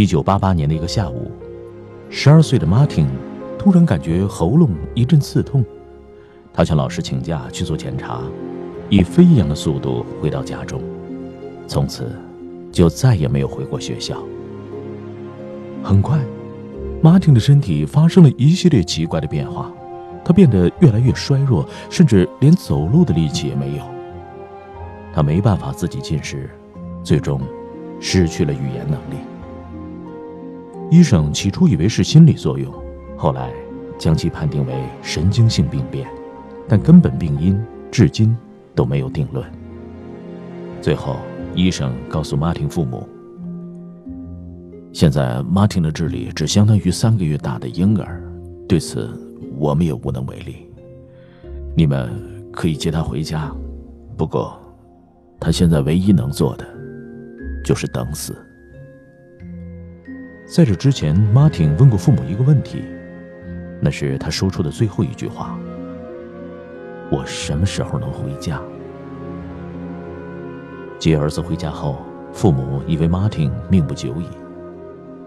一九八八年的一个下午，十二岁的 Martin 突然感觉喉咙一阵刺痛，他向老师请假去做检查，以飞一样的速度回到家中，从此就再也没有回过学校。很快，Martin 的身体发生了一系列奇怪的变化，他变得越来越衰弱，甚至连走路的力气也没有。他没办法自己进食，最终失去了语言能力。医生起初以为是心理作用，后来将其判定为神经性病变，但根本病因至今都没有定论。最后，医生告诉马丁父母：“现在马丁的智力只相当于三个月大的婴儿，对此我们也无能为力。你们可以接他回家，不过他现在唯一能做的就是等死。”在这之前，马丁问过父母一个问题，那是他说出的最后一句话：“我什么时候能回家？”接儿子回家后，父母以为马丁命不久矣，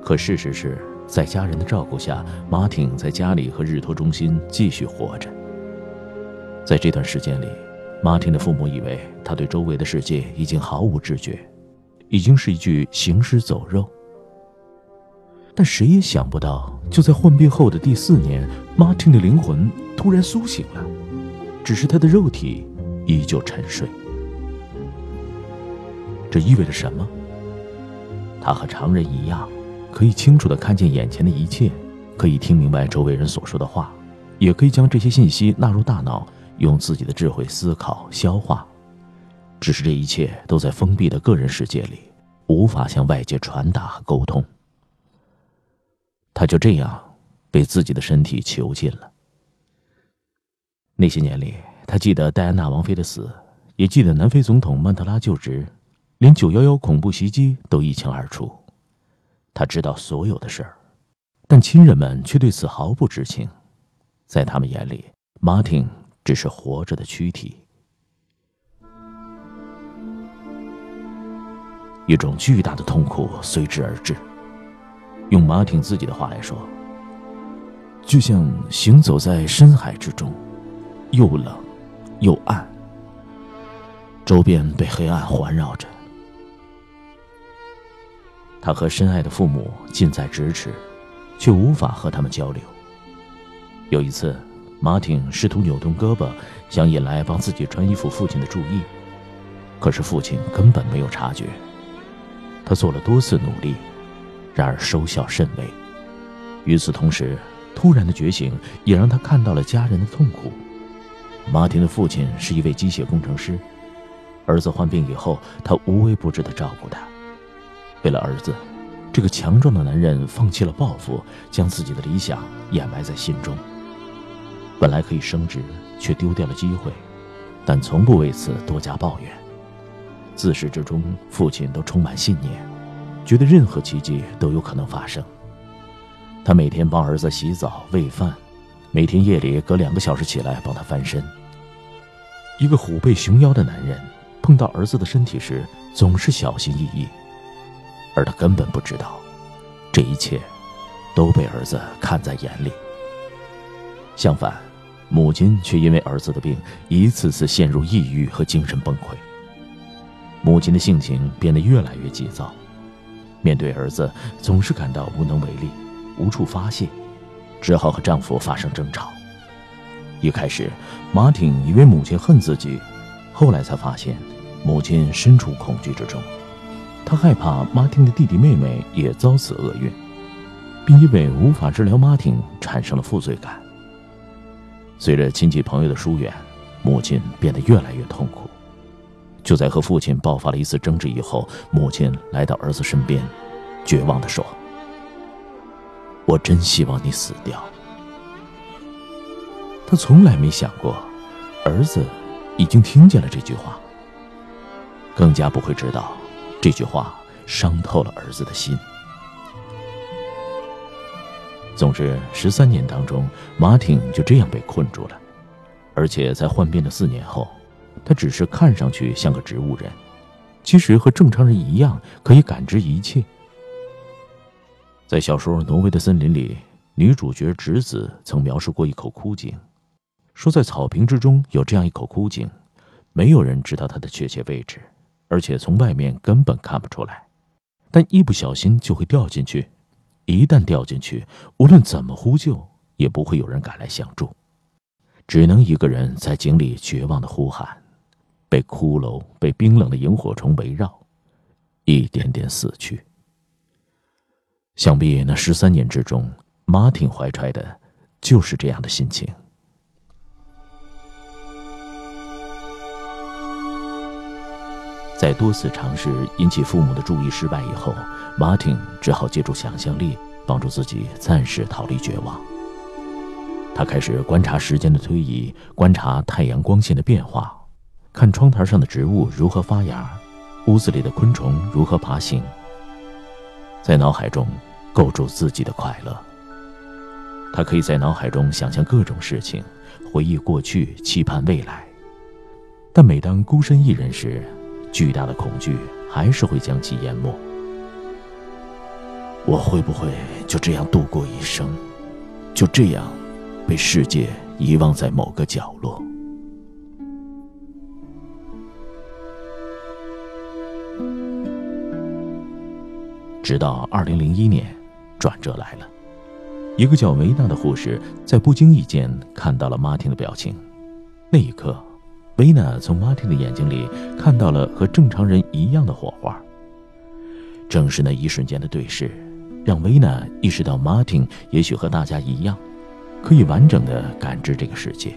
可事实是在家人的照顾下，马丁在家里和日托中心继续活着。在这段时间里，马丁的父母以为他对周围的世界已经毫无知觉，已经是一具行尸走肉。但谁也想不到，就在患病后的第四年，Martin 的灵魂突然苏醒了，只是他的肉体依旧沉睡。这意味着什么？他和常人一样，可以清楚地看见眼前的一切，可以听明白周围人所说的话，也可以将这些信息纳入大脑，用自己的智慧思考、消化。只是这一切都在封闭的个人世界里，无法向外界传达和沟通。他就这样被自己的身体囚禁了。那些年里，他记得戴安娜王妃的死，也记得南非总统曼特拉就职，连九幺幺恐怖袭击都一清二楚。他知道所有的事儿，但亲人们却对此毫不知情。在他们眼里，Martin 只是活着的躯体。一种巨大的痛苦随之而至。用马挺自己的话来说，就像行走在深海之中，又冷又暗，周边被黑暗环绕着。他和深爱的父母近在咫尺，却无法和他们交流。有一次，马挺试图扭动胳膊，想引来帮自己穿衣服父亲的注意，可是父亲根本没有察觉。他做了多次努力。然而收效甚微。与此同时，突然的觉醒也让他看到了家人的痛苦。马丁的父亲是一位机械工程师，儿子患病以后，他无微不至地照顾他。为了儿子，这个强壮的男人放弃了抱负，将自己的理想掩埋在心中。本来可以升职，却丢掉了机会，但从不为此多加抱怨。自始至终，父亲都充满信念。觉得任何奇迹都有可能发生。他每天帮儿子洗澡、喂饭，每天夜里隔两个小时起来帮他翻身。一个虎背熊腰的男人碰到儿子的身体时总是小心翼翼，而他根本不知道，这一切都被儿子看在眼里。相反，母亲却因为儿子的病一次次陷入抑郁和精神崩溃。母亲的性情变得越来越急躁，面对儿子总是感到无能为力，无处发泄，只好和丈夫发生争吵。一开始，马汀以为母亲恨自己，后来才发现，母亲身处恐惧之中，她害怕马丁的弟弟妹妹也遭此厄运，并因为无法治疗马丁产生了负罪感。随着亲戚朋友的疏远，母亲变得越来越痛苦。就在和父亲爆发了一次争执以后，母亲来到儿子身边，绝望地说：“我真希望你死掉。”他从来没想过，儿子已经听见了这句话，更加不会知道，这句话伤透了儿子的心。总之，十三年当中，马挺就这样被困住了，而且在患病的四年后。他只是看上去像个植物人，其实和正常人一样可以感知一切。在小说《挪威的森林》里，女主角直子曾描述过一口枯井，说在草坪之中有这样一口枯井，没有人知道它的确切位置，而且从外面根本看不出来，但一不小心就会掉进去。一旦掉进去，无论怎么呼救，也不会有人赶来相助，只能一个人在井里绝望的呼喊。被骷髅、被冰冷的萤火虫围绕，一点点死去。想必那十三年之中，马汀怀揣的就是这样的心情。在多次尝试引起父母的注意失败以后，马汀只好借助想象力帮助自己暂时逃离绝望。他开始观察时间的推移，观察太阳光线的变化。看窗台上的植物如何发芽，屋子里的昆虫如何爬行，在脑海中构筑自己的快乐。他可以在脑海中想象各种事情，回忆过去，期盼未来。但每当孤身一人时，巨大的恐惧还是会将其淹没。我会不会就这样度过一生，就这样被世界遗忘在某个角落？直到二零零一年，转折来了。一个叫维娜的护士在不经意间看到了马汀的表情。那一刻，维娜从马汀的眼睛里看到了和正常人一样的火花。正是那一瞬间的对视，让维娜意识到马汀也许和大家一样，可以完整的感知这个世界。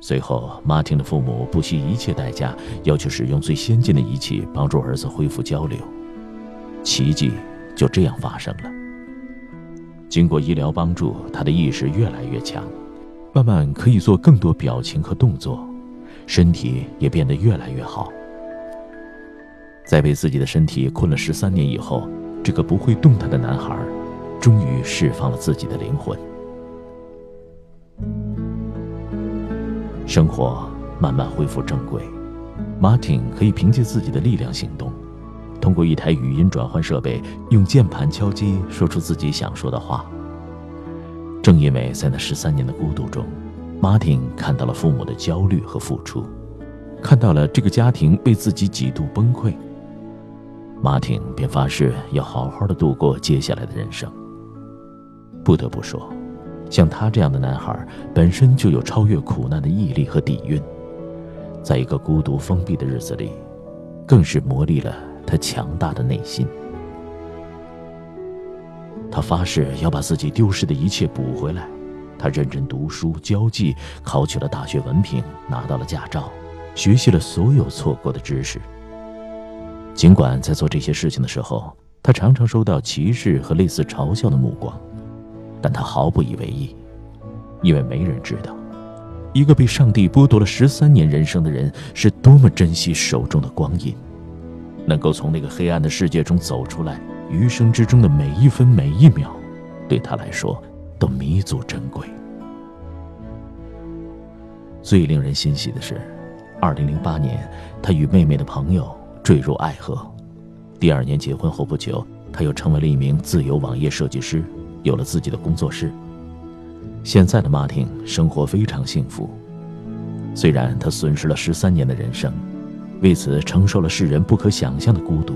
随后，马汀的父母不惜一切代价，要求使用最先进的仪器帮助儿子恢复交流。奇迹就这样发生了。经过医疗帮助，他的意识越来越强，慢慢可以做更多表情和动作，身体也变得越来越好。在被自己的身体困了十三年以后，这个不会动弹的男孩，终于释放了自己的灵魂。生活慢慢恢复正轨，马汀可以凭借自己的力量行动。通过一台语音转换设备，用键盘敲击，说出自己想说的话。正因为在那十三年的孤独中，马丁看到了父母的焦虑和付出，看到了这个家庭为自己几度崩溃，马丁便发誓要好好的度过接下来的人生。不得不说，像他这样的男孩，本身就有超越苦难的毅力和底蕴，在一个孤独封闭的日子里，更是磨砺了。他强大的内心，他发誓要把自己丢失的一切补回来。他认真读书、交际，考取了大学文凭，拿到了驾照，学习了所有错过的知识。尽管在做这些事情的时候，他常常收到歧视和类似嘲笑的目光，但他毫不以为意，因为没人知道，一个被上帝剥夺了十三年人生的人是多么珍惜手中的光阴。能够从那个黑暗的世界中走出来，余生之中的每一分每一秒，对他来说都弥足珍贵。最令人欣喜的是，二零零八年，他与妹妹的朋友坠入爱河。第二年结婚后不久，他又成为了一名自由网页设计师，有了自己的工作室。现在的马丁生活非常幸福，虽然他损失了十三年的人生。为此承受了世人不可想象的孤独，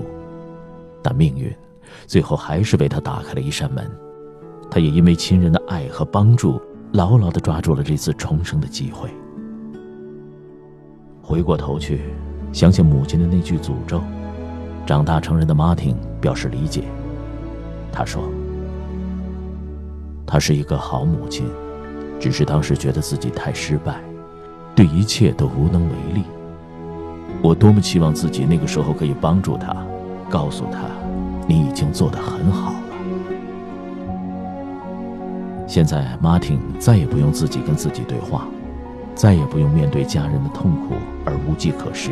但命运最后还是为他打开了一扇门。他也因为亲人的爱和帮助，牢牢地抓住了这次重生的机会。回过头去，想想母亲的那句诅咒，长大成人的马丁表示理解。他说：“她是一个好母亲，只是当时觉得自己太失败，对一切都无能为力。我多么期望自己那个时候可以帮助他，告诉他，你已经做得很好了。现在，马丁再也不用自己跟自己对话，再也不用面对家人的痛苦而无计可施。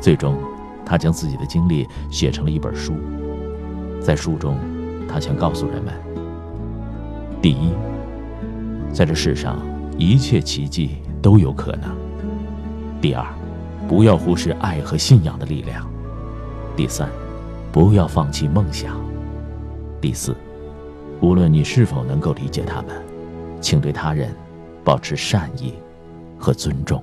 最终，他将自己的经历写成了一本书。”在书中，他想告诉人们：第一，在这世上，一切奇迹都有可能；第二，不要忽视爱和信仰的力量；第三，不要放弃梦想；第四，无论你是否能够理解他们，请对他人保持善意和尊重。